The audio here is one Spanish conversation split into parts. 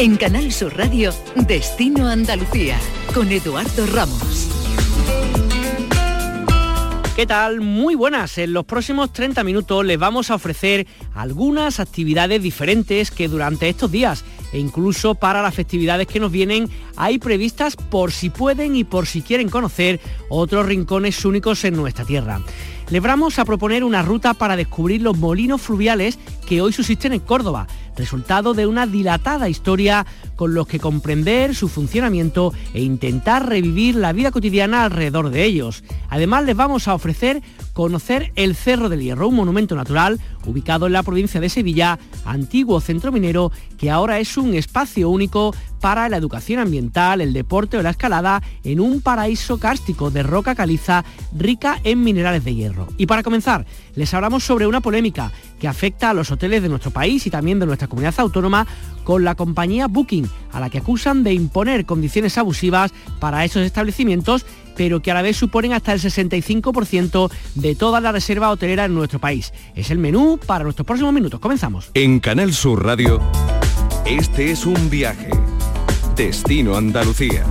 En Canal Sur Radio, Destino Andalucía, con Eduardo Ramos. ¿Qué tal? Muy buenas. En los próximos 30 minutos les vamos a ofrecer algunas actividades diferentes que durante estos días e incluso para las festividades que nos vienen hay previstas por si pueden y por si quieren conocer otros rincones únicos en nuestra tierra. Les vamos a proponer una ruta para descubrir los molinos fluviales que hoy subsisten en Córdoba, resultado de una dilatada historia con los que comprender su funcionamiento e intentar revivir la vida cotidiana alrededor de ellos. Además les vamos a ofrecer conocer el Cerro del Hierro, un monumento natural ubicado en la provincia de Sevilla, antiguo centro minero que ahora es un espacio único para la educación ambiental, el deporte o la escalada en un paraíso cárstico de roca caliza rica en minerales de hierro. Y para comenzar, les hablamos sobre una polémica que afecta a los hoteles de nuestro país y también de nuestra comunidad autónoma con la compañía Booking, a la que acusan de imponer condiciones abusivas para esos establecimientos pero que a la vez suponen hasta el 65% de toda la reserva hotelera en nuestro país. Es el menú para nuestros próximos minutos. Comenzamos. En Canal Sur Radio, este es un viaje. Destino Andalucía.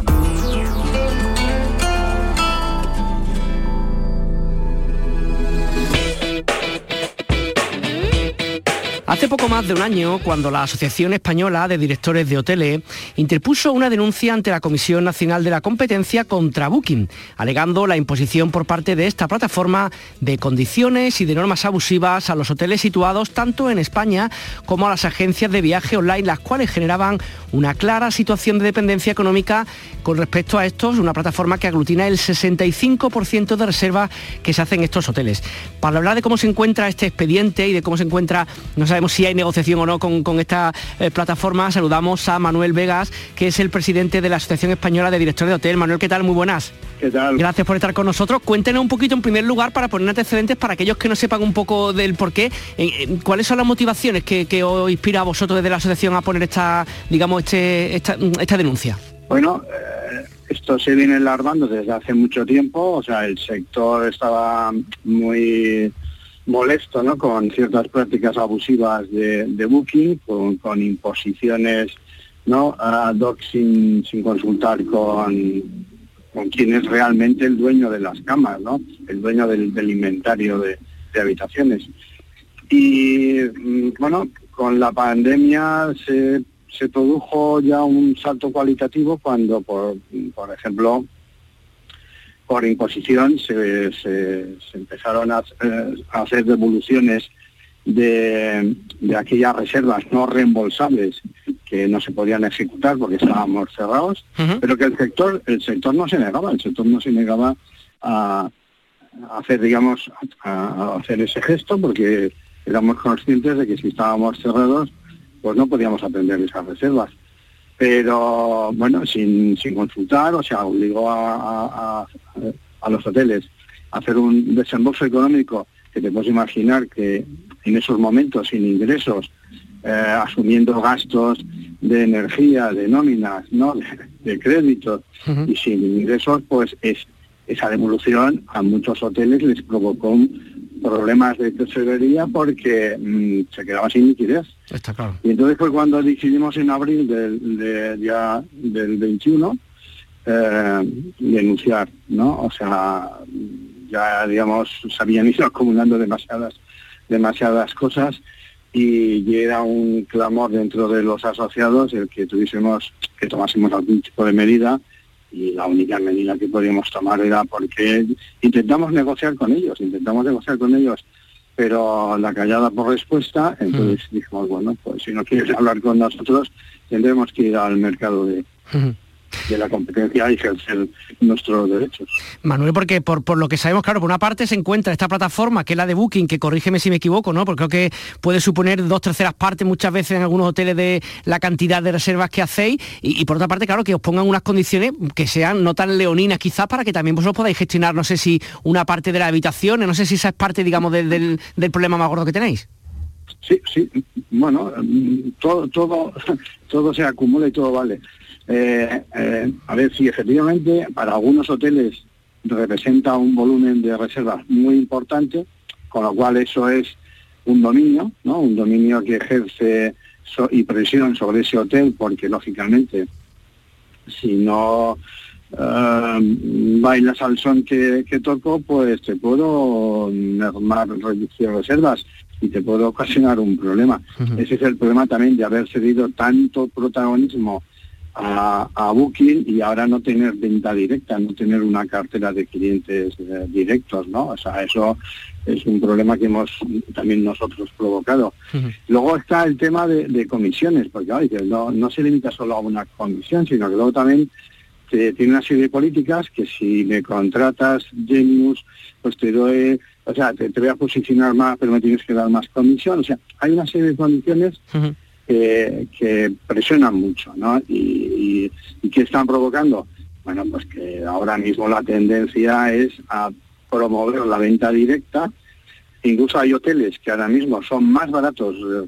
Hace poco más de un año, cuando la Asociación Española de Directores de Hoteles interpuso una denuncia ante la Comisión Nacional de la Competencia contra Booking, alegando la imposición por parte de esta plataforma de condiciones y de normas abusivas a los hoteles situados tanto en España como a las agencias de viaje online, las cuales generaban una clara situación de dependencia económica con respecto a estos, una plataforma que aglutina el 65% de reservas que se hacen en estos hoteles. Para hablar de cómo se encuentra este expediente y de cómo se encuentra, no sabemos si hay negociación o no con, esta eh, plataforma, saludamos a Manuel Vegas, que es el presidente de la Asociación Española de Directores de Hotel. Manuel, ¿qué tal? Muy buenas. ¿Qué tal? Gracias por estar con nosotros. Cuéntenos un poquito en primer lugar para poner antecedentes para aquellos que no sepan un poco del por qué. ¿Cuáles son las motivaciones que, os inspira a vosotros desde la asociación a poner esta, digamos, este, esta, denuncia? Bueno, eh, esto se viene alarmando desde hace mucho tiempo. O sea, el sector estaba muy molesto ¿no? con ciertas prácticas abusivas de, Booking, con, imposiciones ¿no? ad hoc sin, consultar con, con quien es realmente el dueño de las camas, ¿no? el dueño del, inventario de, habitaciones. Y mm, bueno, con la pandemia se, se, produjo ya un salto cualitativo cuando, por, por ejemplo, por imposición se, empezaron a, hacer devoluciones de, aquellas reservas no reembolsables que no se podían ejecutar porque estábamos cerrados, pero que el sector, el sector no se negaba, el sector no se negaba a, hacer, digamos, a, hacer ese gesto porque éramos conscientes de que si estábamos cerrados, pues no podíamos atender esas reservas. Pero bueno, sin, consultar, o sea, obligó a, los hoteles a hacer un desembolso económico que te puedes imaginar que en esos momentos sin ingresos, eh, asumiendo gastos de energía, de nóminas, ¿no? de, créditos y sin ingresos, pues es, esa devolución a muchos hoteles les provocó problemas de tesorería porque mm, se quedaba sin liquidez. Está claro. Y entonces fue cuando decidimos en abril del, ya, del 21 eh, denunciar, ¿no? O sea, ya digamos se habían ido acumulando demasiadas, demasiadas cosas y, era un clamor dentro de los asociados el que tuviésemos, que tomásemos algún tipo de medida y la única medida que podíamos tomar era porque intentamos negociar con ellos, intentamos negociar con ellos, pero la callada por respuesta, entonces dijimos, bueno, pues si no quieres hablar con nosotros, tendremos que ir al mercado de, de la competencia y ejercer nuestros derechos. Manuel, porque por, por, lo que sabemos, claro, por una parte se encuentra esta plataforma que es la de Booking, que corrígeme si me equivoco, ¿no? Porque creo que puede suponer dos terceras partes muchas veces en algunos hoteles de la cantidad de reservas que hacéis y, por otra parte, claro, que os pongan unas condiciones que sean no tan leoninas quizás para que también vosotros podáis gestionar, no sé si una parte de la habitación, no sé si esa es parte, digamos, del, del problema más gordo que tenéis. Sí, sí, bueno, todo, todo, todo se acumula y todo vale. Eh, eh, a ver, si efectivamente para algunos hoteles representa un volumen de reservas muy importante, con lo cual eso es un dominio, ¿no? Un dominio que ejerce y presión sobre ese hotel, porque lógicamente si no uh, bailas al son que, que, toco, pues te puedo mermar reducir reservas y te puedo ocasionar un problema. Ese es el problema también de haber cedido tanto protagonismo a, Booking y ahora no tener venta directa, no tener una cartera de clientes eh, directos, ¿no? O sea, eso es un problema que hemos también nosotros provocado. Luego está el tema de, comisiones, porque no, no se limita solo a una comisión, sino que luego también tiene una serie de políticas que si me contratas Genius, pues te doy, o sea, te, voy a posicionar más, pero me tienes que dar más comisión. O sea, hay una serie de condiciones que, presionan mucho, ¿no? Y, y, que están provocando, bueno, pues que ahora mismo la tendencia es a promover la venta directa. Incluso hay hoteles que ahora mismo son más baratos eh,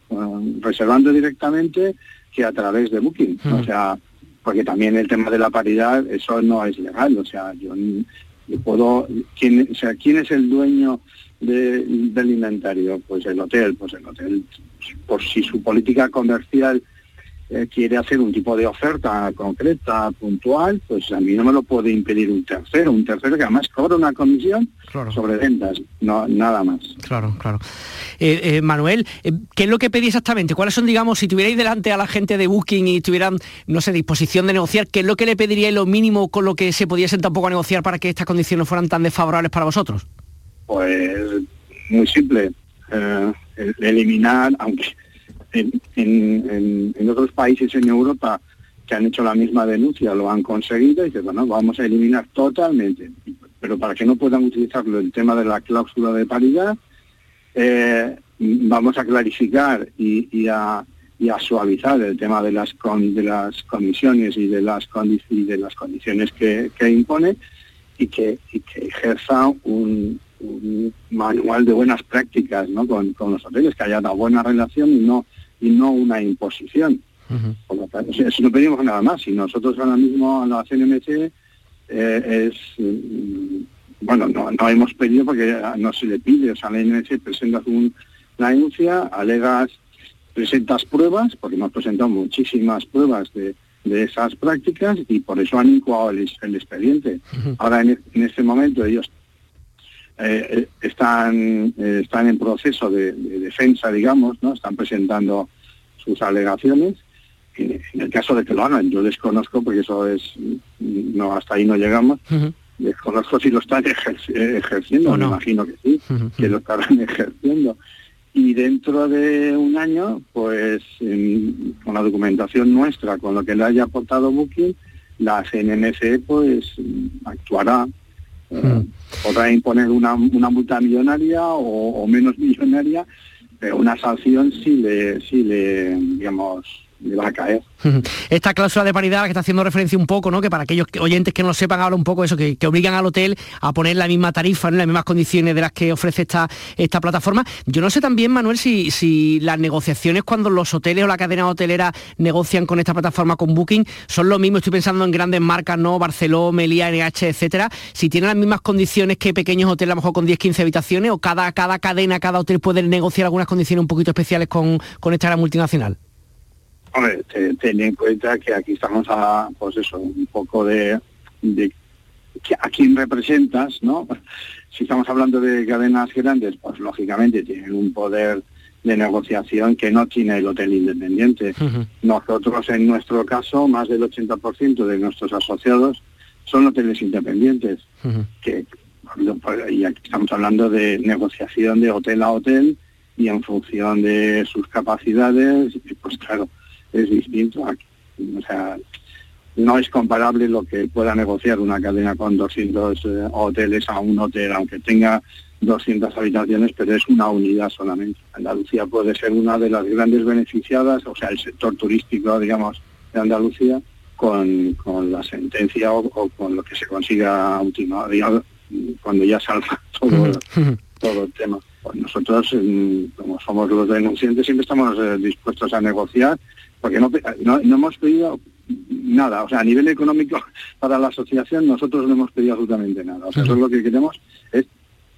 reservando directamente que a través de Booking. O sea, porque también el tema de la paridad, eso no es legal. O sea, yo, puedo, ¿quién, o sea, ¿quién es el dueño del inventario? Pues el hotel, pues el hotel, por si su política comercial eh, quiere hacer un tipo de oferta concreta, puntual, pues a mí no me lo puede impedir un tercero, un tercero que además cobra una comisión sobre ventas, no nada más. Claro, claro. Eh, eh, Manuel, ¿qué es lo que pedí exactamente? ¿Cuáles son, digamos, si tuvierais delante a la gente de Booking y tuvieran, no sé, disposición de negociar, qué es lo que le pediríais lo mínimo con lo que se pudiesen tampoco negociar para que estas condiciones fueran tan desfavorables para vosotros? Pues muy simple, eh, eliminar, aunque en, otros países en Europa que han hecho la misma denuncia lo han conseguido y que bueno, vamos a eliminar totalmente, pero para que no puedan utilizarlo el tema de la cláusula de paridad, eh, vamos a clarificar y, a, suavizar el tema de las comisiones y de las de las condiciones que, impone y y que ejerza un, un manual de buenas prácticas ¿no? con, los hoteles, que haya una buena relación y no, y no una imposición. si no pedimos nada más, si nosotros ahora mismo la CNMC eh, es, mm, bueno, no, no, hemos pedido porque no se le pide, o sea, la CNMC presenta una denuncia, alegas, presentas pruebas, porque hemos presentado muchísimas pruebas de, esas prácticas y por eso han incoado el, expediente. Ahora en, en, este momento ellos eh, eh, están, eh, están en proceso de, defensa, digamos, ¿no? Están presentando sus alegaciones. En, el caso de que lo hagan, yo desconozco, porque eso es, no hasta ahí no llegamos, desconozco si lo están ejerciendo, me imagino que sí, que lo estarán ejerciendo. Y dentro de un año, pues con la documentación nuestra, con lo que le haya aportado Booking, la CNMC pues actuará Hmm. Podrá imponer una, multa millonaria o, menos millonaria, pero una sanción si le, si le digamos, le va a caer. Esta cláusula de paridad que está haciendo referencia un poco, ¿no? Que para aquellos oyentes que no lo sepan, habla un poco eso, que, obligan al hotel a poner la misma tarifa, en las mismas condiciones de las que ofrece esta, esta plataforma. Yo no sé también, Manuel, si, las negociaciones cuando los hoteles o la cadena hotelera negocian con esta plataforma, con Booking, son lo mismo, estoy pensando en grandes marcas, ¿no? Barceló, Melía, NH, etcétera, si tienen las mismas condiciones que pequeños hoteles, a lo mejor con 10, 15 habitaciones, o cada, cada cadena, cada hotel puede negociar algunas condiciones un poquito especiales con, con esta gran multinacional. Hombre, ten, en cuenta que aquí estamos a, pues eso, un poco de, a quién representas, ¿no? Si estamos hablando de cadenas grandes, pues lógicamente tienen un poder de negociación que no tiene el hotel independiente. Nosotros, en nuestro caso, más del 80% de nuestros asociados son hoteles independientes, que y aquí estamos hablando de negociación de hotel a hotel y en función de sus capacidades, pues claro, es distinto. O sea, no es comparable lo que pueda negociar una cadena con 200 eh, hoteles a un hotel, aunque tenga 200 habitaciones, pero es una unidad solamente. Andalucía puede ser una de las grandes beneficiadas, o sea, el sector turístico, digamos, de Andalucía, con, la sentencia o, con lo que se consiga última, cuando ya salga todo, todo el tema. Pues nosotros, como somos los denunciantes, siempre estamos eh, dispuestos a negociar porque no, no, hemos pedido nada, o sea, a nivel económico para la asociación nosotros no hemos pedido absolutamente nada. O sea, lo que queremos es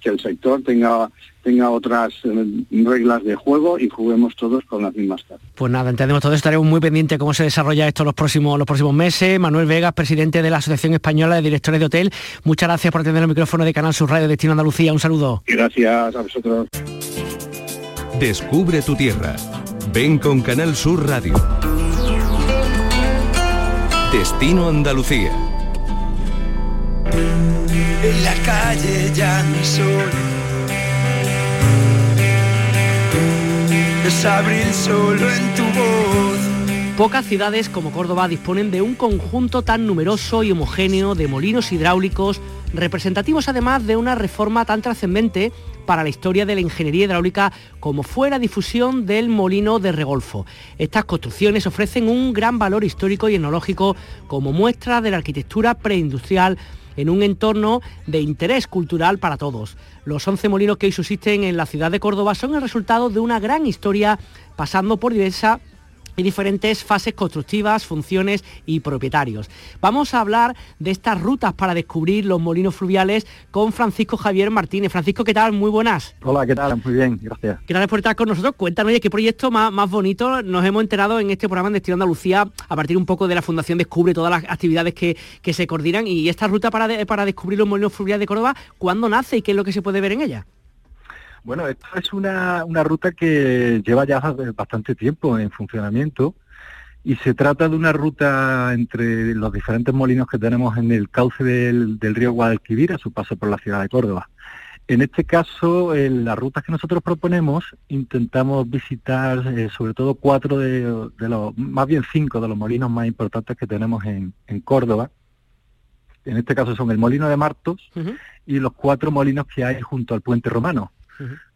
que el sector tenga tenga otras eh, reglas de juego y juguemos todos con las mismas cartas. Pues nada, entendemos todo, estaremos muy pendientes cómo se desarrolla esto los próximos, los próximos meses. Manuel Vegas, presidente de la Asociación Española de Directores de Hotel, muchas gracias por atender el micrófono de Canal Sur Radio Destino Andalucía. Un saludo. Gracias a vosotros. Descubre tu tierra. Ven con Canal Sur Radio. Destino Andalucía. En la calle ya no sol es abril solo en tu voz. Pocas ciudades como Córdoba disponen de un conjunto tan numeroso y homogéneo de molinos hidráulicos, representativos además de una reforma tan trascendente para la historia de la ingeniería hidráulica como fue la difusión del molino de Regolfo. Estas construcciones ofrecen un gran valor histórico y etnológico como muestra de la arquitectura preindustrial en un entorno de interés cultural para todos. Los 11 molinos que hoy subsisten en la ciudad de Córdoba son el resultado de una gran historia pasando por diversas y diferentes fases constructivas, funciones y propietarios. Vamos a hablar de estas rutas para descubrir los molinos fluviales con Francisco Javier Martínez. Francisco, ¿qué tal? Muy buenas. Hola, ¿qué tal? Muy bien, gracias. Gracias por estar con nosotros. Cuéntanos, oye, qué proyecto más, más bonito nos hemos enterado en este programa de Destino Andalucía a partir un poco de la Fundación Descubre, todas las actividades que, se coordinan y esta ruta para, para descubrir los molinos fluviales de Córdoba, ¿cuándo nace y qué es lo que se puede ver en ella? Bueno, esto es una, ruta que lleva ya bastante tiempo en funcionamiento y se trata de una ruta entre los diferentes molinos que tenemos en el cauce del, río Guadalquivir a su paso por la ciudad de Córdoba. En este caso, en las rutas que nosotros proponemos, intentamos visitar eh, sobre todo cuatro de, los, más bien cinco de los molinos más importantes que tenemos en, Córdoba. En este caso son el molino de Martos y los cuatro molinos que hay junto al puente romano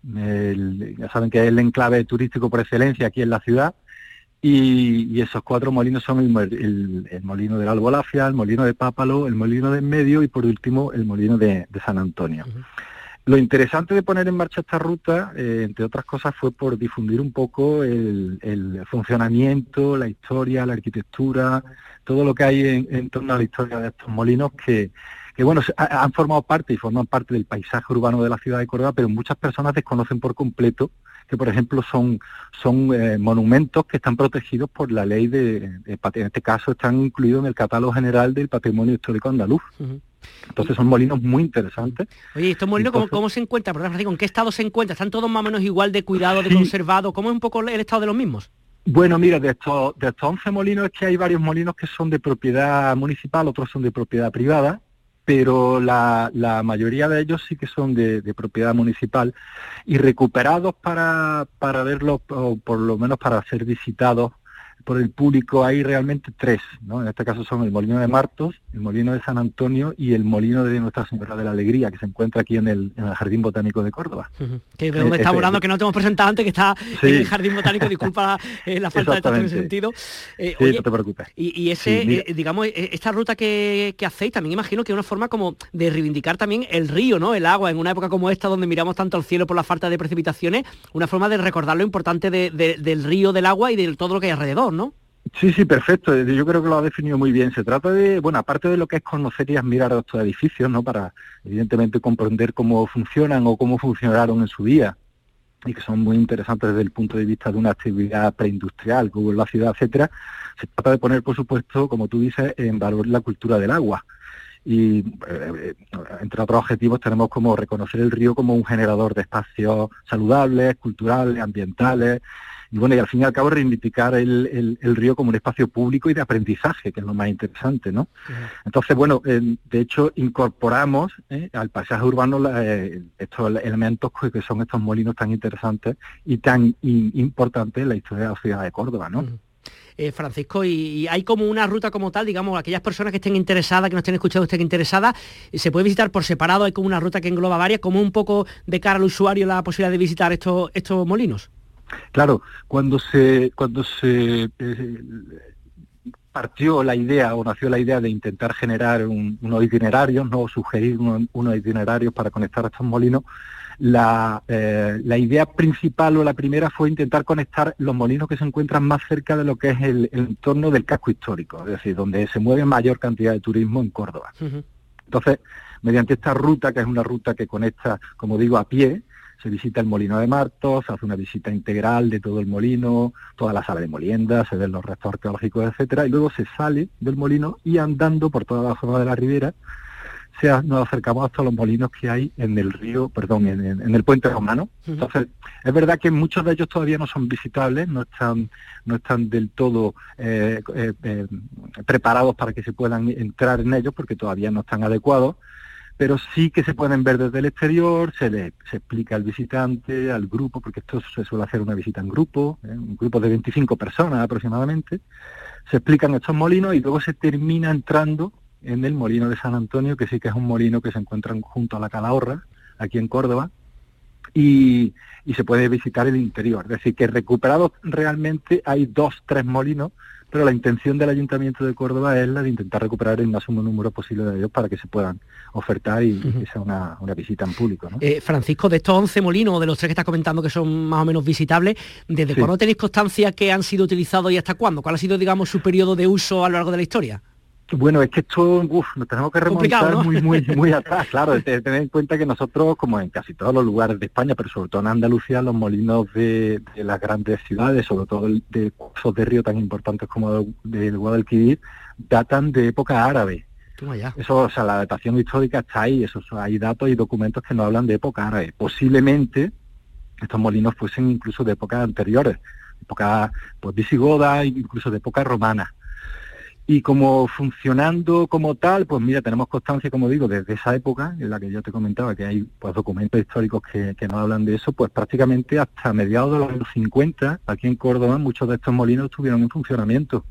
ya saben que es el enclave turístico por excelencia aquí en la ciudad. Y, esos cuatro molinos son el, molino del Albolafia, el molino de Pápalo, el molino de Medio y por último el molino de, San Antonio. Lo interesante de poner en marcha esta ruta, eh, entre otras cosas, fue por difundir un poco el, funcionamiento, la historia, la arquitectura, todo lo que hay en torno a la historia de estos molinos que, que bueno, han formado parte y forman parte del paisaje urbano de la ciudad de Córdoba, pero muchas personas desconocen por completo que, por ejemplo, son, son eh, monumentos que están protegidos por la ley de, en este caso están incluidos en el catálogo general del patrimonio histórico andaluz. Entonces son molinos muy interesantes. Oye, ¿estos molinos ¿cómo, se encuentran? ¿En qué estado se encuentran? ¿Están todos más o menos igual de cuidado, de conservado? ¿Cómo es un poco el estado de los mismos? Bueno, mira, de estos, de estos 11 molinos es que hay varios molinos que son de propiedad municipal, otros son de propiedad privada, pero la, mayoría de ellos sí que son de, propiedad municipal y recuperados para, para verlos, o por lo menos para ser visitados por el público hay realmente tres, ¿no? En este caso son el Molino de Martos, el Molino de San Antonio y el Molino de Nuestra Señora de la Alegría, que se encuentra aquí en el, Jardín Botánico de Córdoba. Que de donde está volando, que no te hemos presentado antes, que está en el Jardín Botánico, disculpa eh, la falta de en sentido. Eh, sí, no te preocupes. Y, ese, eh, digamos, esta ruta que, que, hacéis, también imagino que es una forma como de reivindicar también el río, ¿no? El agua, en una época como esta, donde miramos tanto al cielo por la falta de precipitaciones, una forma de recordar lo importante del río, del agua y de todo lo que hay alrededor, ¿no? Sí, sí, perfecto. Yo creo que lo ha definido muy bien. Se trata de, bueno, aparte de lo que es conocer y admirar a estos edificios, ¿no? Para, evidentemente, comprender cómo funcionan o cómo funcionaron en su día y que son muy interesantes desde el punto de vista de una actividad preindustrial, como la ciudad, etcétera, se trata de poner, por supuesto, como tú dices, en valor la cultura del agua. Y eh, entre otros objetivos tenemos como reconocer el río como un generador de espacios saludables, culturales, ambientales, y bueno, y al fin y al cabo reivindicar el, río como un espacio público y de aprendizaje, que es lo más interesante, ¿no? Entonces, bueno, eh, de hecho incorporamos eh, al paisaje urbano eh, estos elementos que son estos molinos tan interesantes y tan importantes en la historia de la ciudad de Córdoba, ¿no? Francisco, y, hay como una ruta como tal, digamos, aquellas personas que estén interesadas, que nos estén escuchando, estén interesadas, se puede visitar por separado, hay como una ruta que engloba varias, como un poco de cara al usuario la posibilidad de visitar estos, estos molinos. Claro, cuando se, cuando se eh, partió la idea o nació la idea de intentar generar unos itinerarios, no sugerir unos, itinerarios para conectar a estos molinos, la, eh, la, idea principal o la primera fue intentar conectar los molinos que se encuentran más cerca de lo que es el, entorno del casco histórico, es decir, donde se mueve mayor cantidad de turismo en Córdoba. Entonces, mediante esta ruta, que es una ruta que conecta, como digo, a pie, se visita el molino de Martos, se hace una visita integral de todo el molino, toda la sala de molienda, se ven los restos arqueológicos, etcétera, y luego se sale del molino y andando por toda la zona de la ribera nos acercamos hasta los molinos que hay en el río, perdón, en, el puente romano. Entonces, es verdad que muchos de ellos todavía no son visitables, no están, no están del todo eh, eh, eh, preparados para que se puedan entrar en ellos porque todavía no están adecuados, pero sí que se pueden ver desde el exterior, se le se explica al visitante, al grupo, porque esto se suele hacer una visita en grupo, un grupo de 25 personas aproximadamente, se explican estos molinos y luego se termina entrando en el molino de San Antonio, que sí que es un molino que se encuentra junto a la Calahorra, aquí en Córdoba, y, se puede visitar el interior. Es decir, que recuperados realmente hay dos, tres molinos, pero la intención del Ayuntamiento de Córdoba es la de intentar recuperar el máximo número posible de ellos para que se puedan ofertar y, que sea una, visita en público. Eh, Francisco, de estos 11 molinos, de los tres que estás comentando que son más o menos visitables, ¿desde cuándo tenéis constancia que han sido utilizados y hasta cuándo? ¿Cuál ha sido, digamos, su periodo de uso a lo largo de la historia? Bueno, es que esto, uf, nos tenemos que remontar muy, muy, muy atrás, claro, tener en cuenta que nosotros, como en casi todos los lugares de España, pero sobre todo en Andalucía, los molinos de, las grandes ciudades, sobre todo de cursos de río tan importantes como el Guadalquivir, datan de época árabe. Eso, o sea, la datación histórica está ahí, eso, hay datos y documentos que nos hablan de época árabe. Posiblemente estos molinos fuesen incluso de épocas anteriores, época pues, visigoda, incluso de época romana. Y como funcionando como tal, pues mira, tenemos constancia, como digo, desde esa época en la que yo te comentaba que hay pues documentos históricos que, que nos hablan de eso, pues prácticamente hasta mediados de los años 50, aquí en Córdoba, muchos de estos molinos estuvieron en funcionamiento.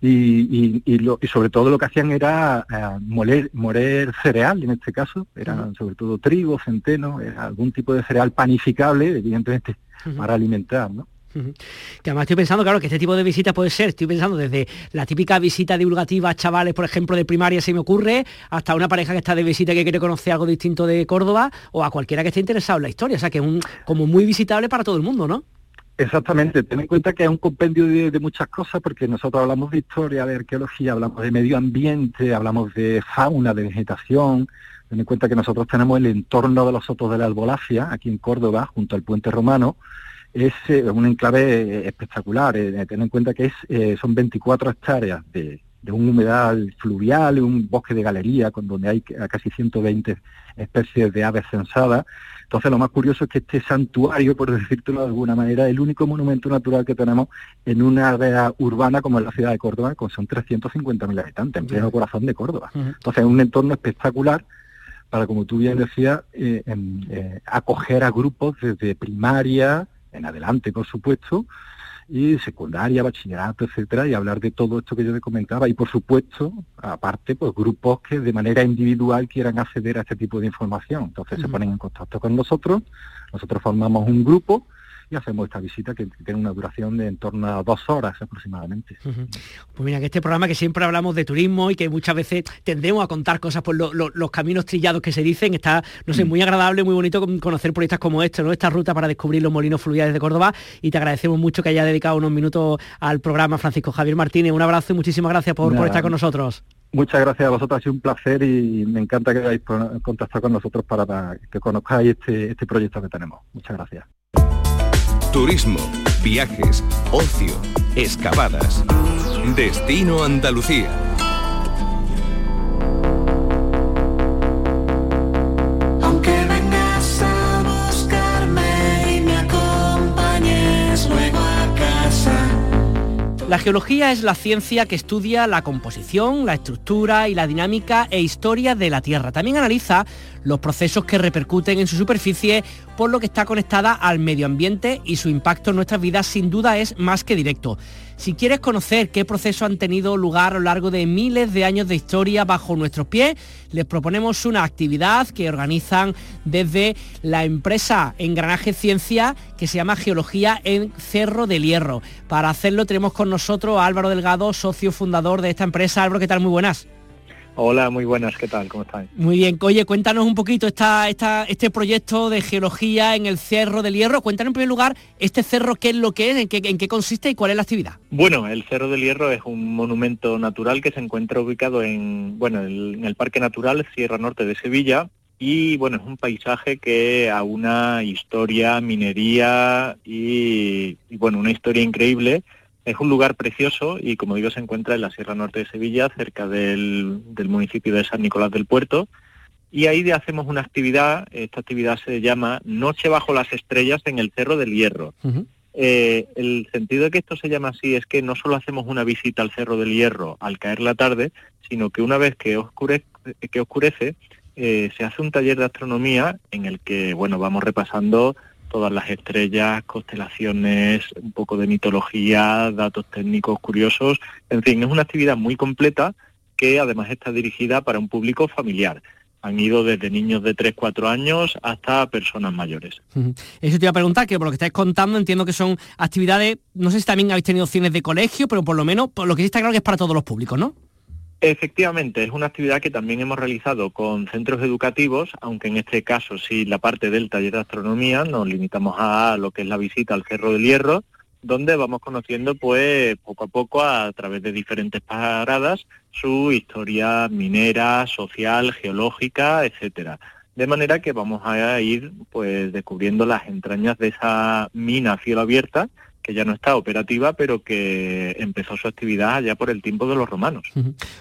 Y, y, lo, y sobre todo lo que hacían era eh, moler, moler cereal, en este caso, eran sobre todo trigo, centeno, era algún tipo de cereal panificable, evidentemente, para alimentar, ¿no? Que además estoy pensando, claro, que este tipo de visita puede ser, estoy pensando desde la típica visita divulgativa a chavales, por ejemplo, de primaria, se me ocurre, hasta una pareja que está de visita que quiere conocer algo distinto de Córdoba, o a cualquiera que esté interesado en la historia. O sea, que es un, como muy visitable para todo el mundo, ¿no? Exactamente, ten en cuenta que es un compendio de, muchas cosas, porque nosotros hablamos de historia, de arqueología, hablamos de medio ambiente, hablamos de fauna, de vegetación. Ten en cuenta que nosotros tenemos el entorno de los sotos de la Albolafia, aquí en Córdoba, junto al puente romano, es eh, un enclave eh, espectacular. Eh, ten en cuenta que es, son 24 hectáreas de, un humedal fluvial, un bosque de galería, con donde hay casi 120 especies de aves censadas. Entonces, lo más curioso es que este santuario, por decirlo de alguna manera, es el único monumento natural que tenemos en una área urbana como es la ciudad de Córdoba, con son 350.000 habitantes, en pleno corazón de Córdoba. Entonces, es un entorno espectacular para, como tú bien decías, acoger a grupos desde primaria, en adelante, por supuesto, y secundaria, bachillerato, etcétera, y hablar de todo esto que yo le comentaba. Y por supuesto, aparte, pues grupos que de manera individual quieran acceder a este tipo de información. Entonces se ponen en contacto con nosotros, nosotros formamos un grupo y hacemos esta visita que tiene una duración de en torno a dos horas aproximadamente. Pues mira, que este programa que siempre hablamos de turismo y que muchas veces tendemos a contar cosas por los caminos trillados que se dicen, está, no sé, mm. muy agradable, muy bonito conocer proyectos como este, ¿no? Esta ruta para descubrir los molinos fluviales de Córdoba y te agradecemos mucho que haya dedicado unos minutos al programa Francisco Javier Martínez. Un abrazo y muchísimas gracias por, estar con nosotros. Muchas gracias a vosotros, ha sido un placer y me encanta que hayáis contactado con nosotros para, que conozcáis este, este proyecto que tenemos. Muchas gracias. Turismo, viajes, ocio, excavadas. Destino Andalucía. La geología es la ciencia que estudia la composición, la estructura y la dinámica e historia de la Tierra. También analiza los procesos que repercuten en su superficie, por lo que está conectada al medio ambiente y su impacto en nuestras vidas sin duda es más que directo. Si quieres conocer qué procesos han tenido lugar a lo largo de miles de años de historia bajo nuestros pies, les proponemos una actividad que organizan desde la empresa Engranaje Ciencia que se llama Geología en Cerro del Hierro. Para hacerlo tenemos con nosotros a Álvaro Delgado, socio fundador de esta empresa. Álvaro, ¿qué tal? Muy buenas. Hola, muy buenas, ¿qué tal? ¿Cómo estáis? Muy bien, oye, cuéntanos un poquito esta, esta, este proyecto de geología en el Cerro del Hierro. Cuéntanos en primer lugar este cerro, qué es lo que es, en qué, en qué consiste y cuál es la actividad. Bueno, el Cerro del Hierro es un monumento natural que se encuentra ubicado en, bueno, en el Parque Natural Sierra Norte de Sevilla, y bueno, es un paisaje que a una historia, minería y, y, bueno, una historia increíble es un lugar precioso y, como digo, se encuentra en la Sierra Norte de Sevilla, cerca del, municipio de San Nicolás del Puerto. Y ahí hacemos una actividad, esta actividad se llama Noche bajo las estrellas en el Cerro del Hierro. Eh, el sentido de que esto se llama así es que no solo hacemos una visita al Cerro del Hierro al caer la tarde, sino que una vez que oscurece, que oscurece eh, se hace un taller de astronomía en el que bueno vamos repasando todas las estrellas, constelaciones, un poco de mitología, datos técnicos curiosos, en fin, es una actividad muy completa que además está dirigida para un público familiar. Han ido desde niños de 3, 4 años hasta personas mayores. Eso te iba a preguntar, que por lo que estáis contando entiendo que son actividades, no sé si también habéis tenido cines de colegio, pero por lo menos, por lo que sí está claro que es para todos los públicos, ¿no? Efectivamente, es una actividad que también hemos realizado con centros educativos, aunque en este caso sí la parte del taller de astronomía nos limitamos a lo que es la visita al Cerro del Hierro, donde vamos conociendo pues poco a poco a través de diferentes paradas su historia minera, social, geológica, etcétera. De manera que vamos a ir pues descubriendo las entrañas de esa mina a cielo abierta que ya no está operativa, pero que empezó su actividad allá por el tiempo de los romanos.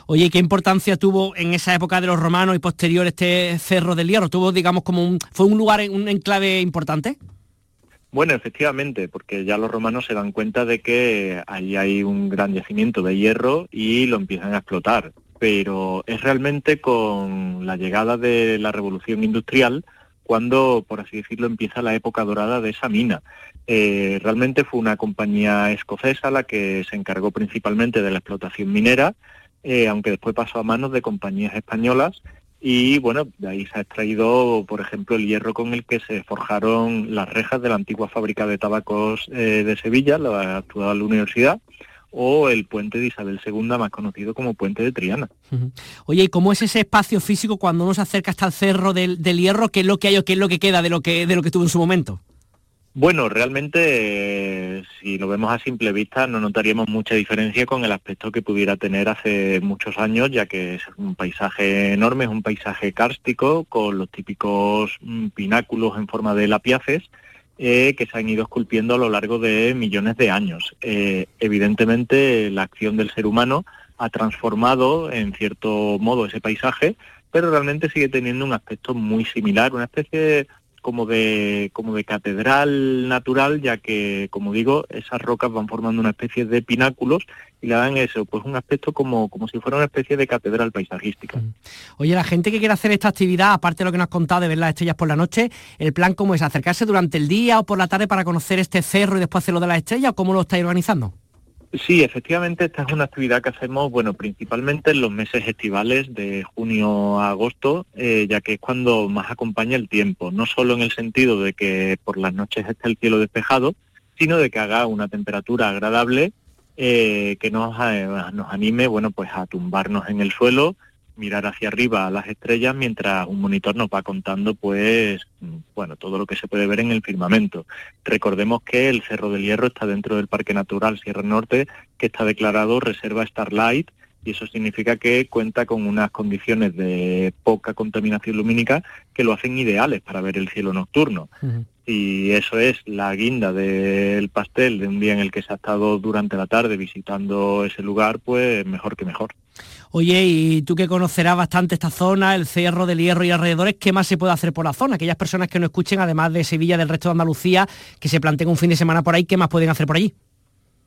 Oye, ¿qué importancia tuvo en esa época de los romanos y posterior este Cerro del Hierro? ¿Tuvo, digamos, como un, fue un lugar, un enclave importante? Bueno, efectivamente, porque ya los romanos se dan cuenta de que ahí hay un gran yacimiento de hierro y lo empiezan a explotar. Pero es realmente con la llegada de la revolución industrial cuando, por así decirlo, empieza la época dorada de esa mina. Eh, realmente fue una compañía escocesa la que se encargó principalmente de la explotación minera, eh, aunque después pasó a manos de compañías españolas y bueno, de ahí se ha extraído, por ejemplo, el hierro con el que se forjaron las rejas de la antigua fábrica de tabacos eh, de Sevilla, la actual universidad, o el puente de Isabel II, más conocido como puente de Triana. Oye, ¿y cómo es ese espacio físico cuando uno se acerca hasta el cerro del, hierro? ¿Qué es lo que hay o qué es lo que queda de lo que, de lo que tuvo en su momento? Bueno, realmente, si lo vemos a simple vista, no notaríamos mucha diferencia con el aspecto que pudiera tener hace muchos años, ya que es un paisaje enorme, es un paisaje kárstico, con los típicos mm, pináculos en forma de lapiaces, eh, que se han ido esculpiendo a lo largo de millones de años. Eh, evidentemente, la acción del ser humano ha transformado en cierto modo ese paisaje, pero realmente sigue teniendo un aspecto muy similar, una especie como de, como de catedral natural, ya que, como digo, esas rocas van formando una especie de pináculos y le dan eso, pues un aspecto como, como si fuera una especie de catedral paisajística. Oye, la gente que quiere hacer esta actividad, aparte de lo que nos has contado de ver las estrellas por la noche, ¿el plan cómo es? ¿Acercarse durante el día o por la tarde para conocer este cerro y después hacerlo de las estrellas cómo lo estáis organizando? Sí, efectivamente, esta es una actividad que hacemos, bueno, principalmente en los meses estivales de junio a agosto, eh, ya que es cuando más acompaña el tiempo, no solo en el sentido de que por las noches esté el cielo despejado, sino de que haga una temperatura agradable eh, que nos, eh, nos anime, bueno, pues a tumbarnos en el suelo, mirar hacia arriba a las estrellas mientras un monitor nos va contando pues bueno todo lo que se puede ver en el firmamento. Recordemos que el Cerro del Hierro está dentro del Parque Natural Sierra Norte que está declarado Reserva Starlight y eso significa que cuenta con unas condiciones de poca contaminación lumínica que lo hacen ideales para ver el cielo nocturno. Y eso es la guinda del pastel de un día en el que se ha estado durante la tarde visitando ese lugar, pues mejor que mejor. Oye, y tú que conocerás bastante esta zona, el Cerro del Hierro y alrededores, ¿qué más se puede hacer por la zona? Aquellas personas que no escuchen, además de Sevilla, del resto de Andalucía, que se planteen un fin de semana por ahí, ¿qué más pueden hacer por allí?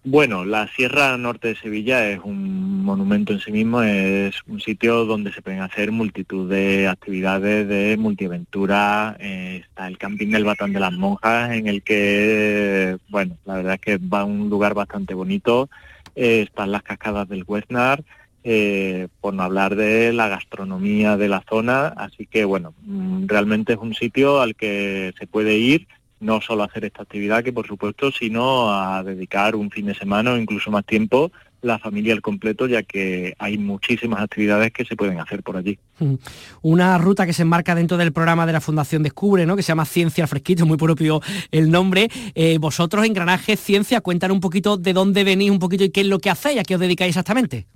Bueno, la Sierra Norte de Sevilla es un monumento en sí mismo, es un sitio donde se pueden hacer multitud de actividades de multiaventura. Eh, está el camping del Batán de las Monjas, en el que, bueno, la verdad es que va a un lugar bastante bonito. Eh, están las cascadas del Westnar, eh, por no hablar de la gastronomía de la zona. Así que, bueno, mm, realmente es un sitio al que se puede ir no solo hacer esta actividad, que por supuesto, sino a dedicar un fin de semana o incluso más tiempo la familia al completo, ya que hay muchísimas actividades que se pueden hacer por allí. Mm. Una ruta que se enmarca dentro del programa de la Fundación Descubre, ¿no? que se llama Ciencia Fresquito, muy propio el nombre. Eh, vosotros en Granaje Ciencia, cuentan un poquito de dónde venís un poquito y qué es lo que hacéis, a qué os dedicáis exactamente.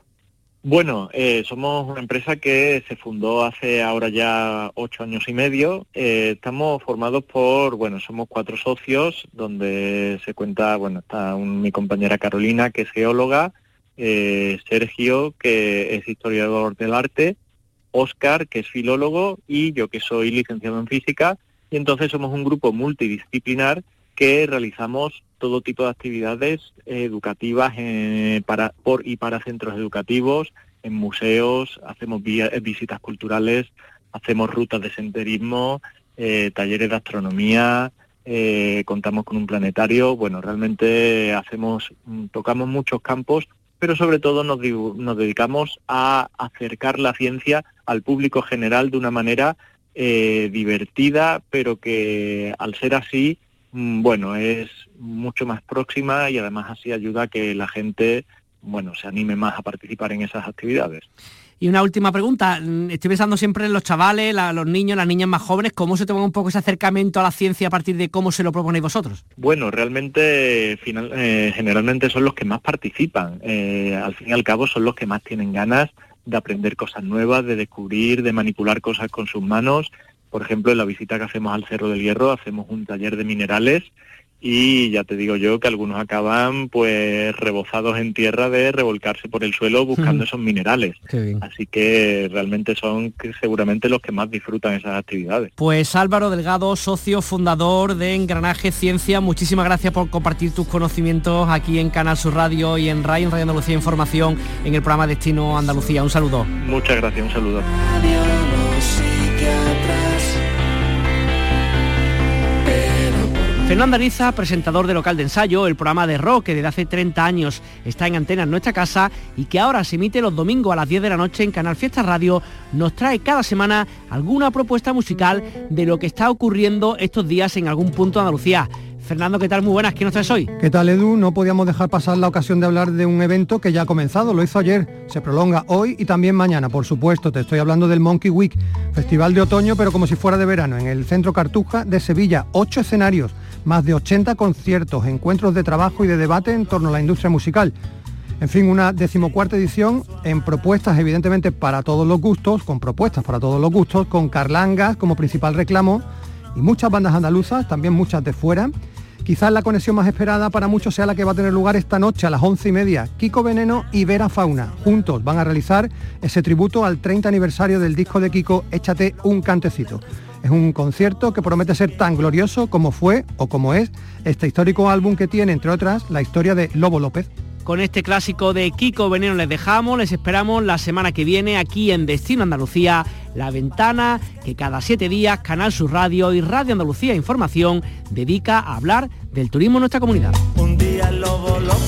Bueno, eh, somos una empresa que se fundó hace ahora ya ocho años y medio. Eh, estamos formados por, bueno, somos cuatro socios, donde se cuenta, bueno, está mi compañera Carolina, que es geóloga, eh, Sergio, que es historiador del arte, Oscar, que es filólogo, y yo, que soy licenciado en física. Y entonces somos un grupo multidisciplinar que realizamos todo tipo de actividades educativas eh, para, por y para centros educativos, en museos, hacemos eh, visitas culturales, hacemos rutas de senderismo, eh, talleres de astronomía, contamos con un planetario, bueno, realmente hacemos, mm, tocamos muchos campos, pero sobre todo nos, nos dedicamos a acercar la ciencia al público general de una manera divertida, pero que al ser así bueno, es mucho más próxima y además así ayuda a que la gente, bueno, se anime más a participar en esas actividades. Y una última pregunta, mm, estoy pensando siempre en los chavales, los niños, las niñas más jóvenes, ¿cómo se toma un poco ese acercamiento a la ciencia a partir de cómo se lo proponéis vosotros? Bueno, realmente final, eh, generalmente son los que más participan, eh, al fin y al cabo son los que más tienen ganas de aprender cosas nuevas, de descubrir, de manipular cosas con sus manos por ejemplo, en la visita que hacemos al Cerro del Hierro hacemos un taller de minerales y ya te digo yo que algunos acaban pues rebozados en tierra de revolcarse por el suelo buscando esos minerales. Así que realmente son seguramente los que más disfrutan esas actividades. Pues Álvaro Delgado, socio fundador de Engranaje Ciencia, muchísimas gracias por compartir tus conocimientos aquí en Canal Sur Radio y en RAI, en Radio Andalucía Información, en el programa Destino Andalucía. Un saludo. Muchas gracias, un saludo. Fernando Ariza, presentador de local de ensayo, el programa de rock que desde hace 30 años está en antena en nuestra casa y que ahora se emite los domingos a las 10 de la noche en Canal Fiesta Radio, nos trae cada semana alguna propuesta musical de lo que está ocurriendo estos días en algún punto de Andalucía. Fernando, ¿qué tal? Muy buenas, ¿qué nos traes hoy? ¿Qué tal, Edu? No podíamos dejar pasar la ocasión de hablar de un evento que ya ha comenzado, lo hizo ayer, se prolonga hoy y también mañana, por supuesto. Te estoy hablando del Monkey Week, festival de otoño, pero como si fuera de verano, en el Centro Cartuja de Sevilla, ocho escenarios, más de 80 conciertos, encuentros de trabajo y de debate en torno a la industria musical. En fin, una decimocuarta edición en propuestas evidentemente para todos los gustos, con propuestas para todos los gustos, con Carlangas como principal reclamo y muchas bandas andaluzas, también muchas de fuera Quizás la conexión más esperada para muchos sea la que va a tener lugar esta noche a las once y media. Kiko Veneno y Vera Fauna juntos van a realizar ese tributo al 30 aniversario del disco de Kiko Échate un cantecito. Es un concierto que promete ser tan glorioso como fue o como es este histórico álbum que tiene, entre otras, la historia de Lobo López. Con este clásico de Kiko Veneno les dejamos, les esperamos la semana que viene aquí en Destino Andalucía, La Ventana, que cada siete días Canal Sur Radio y Radio Andalucía Información dedica a hablar del turismo en nuestra comunidad. Un día Lobo López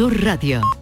Sur Radio.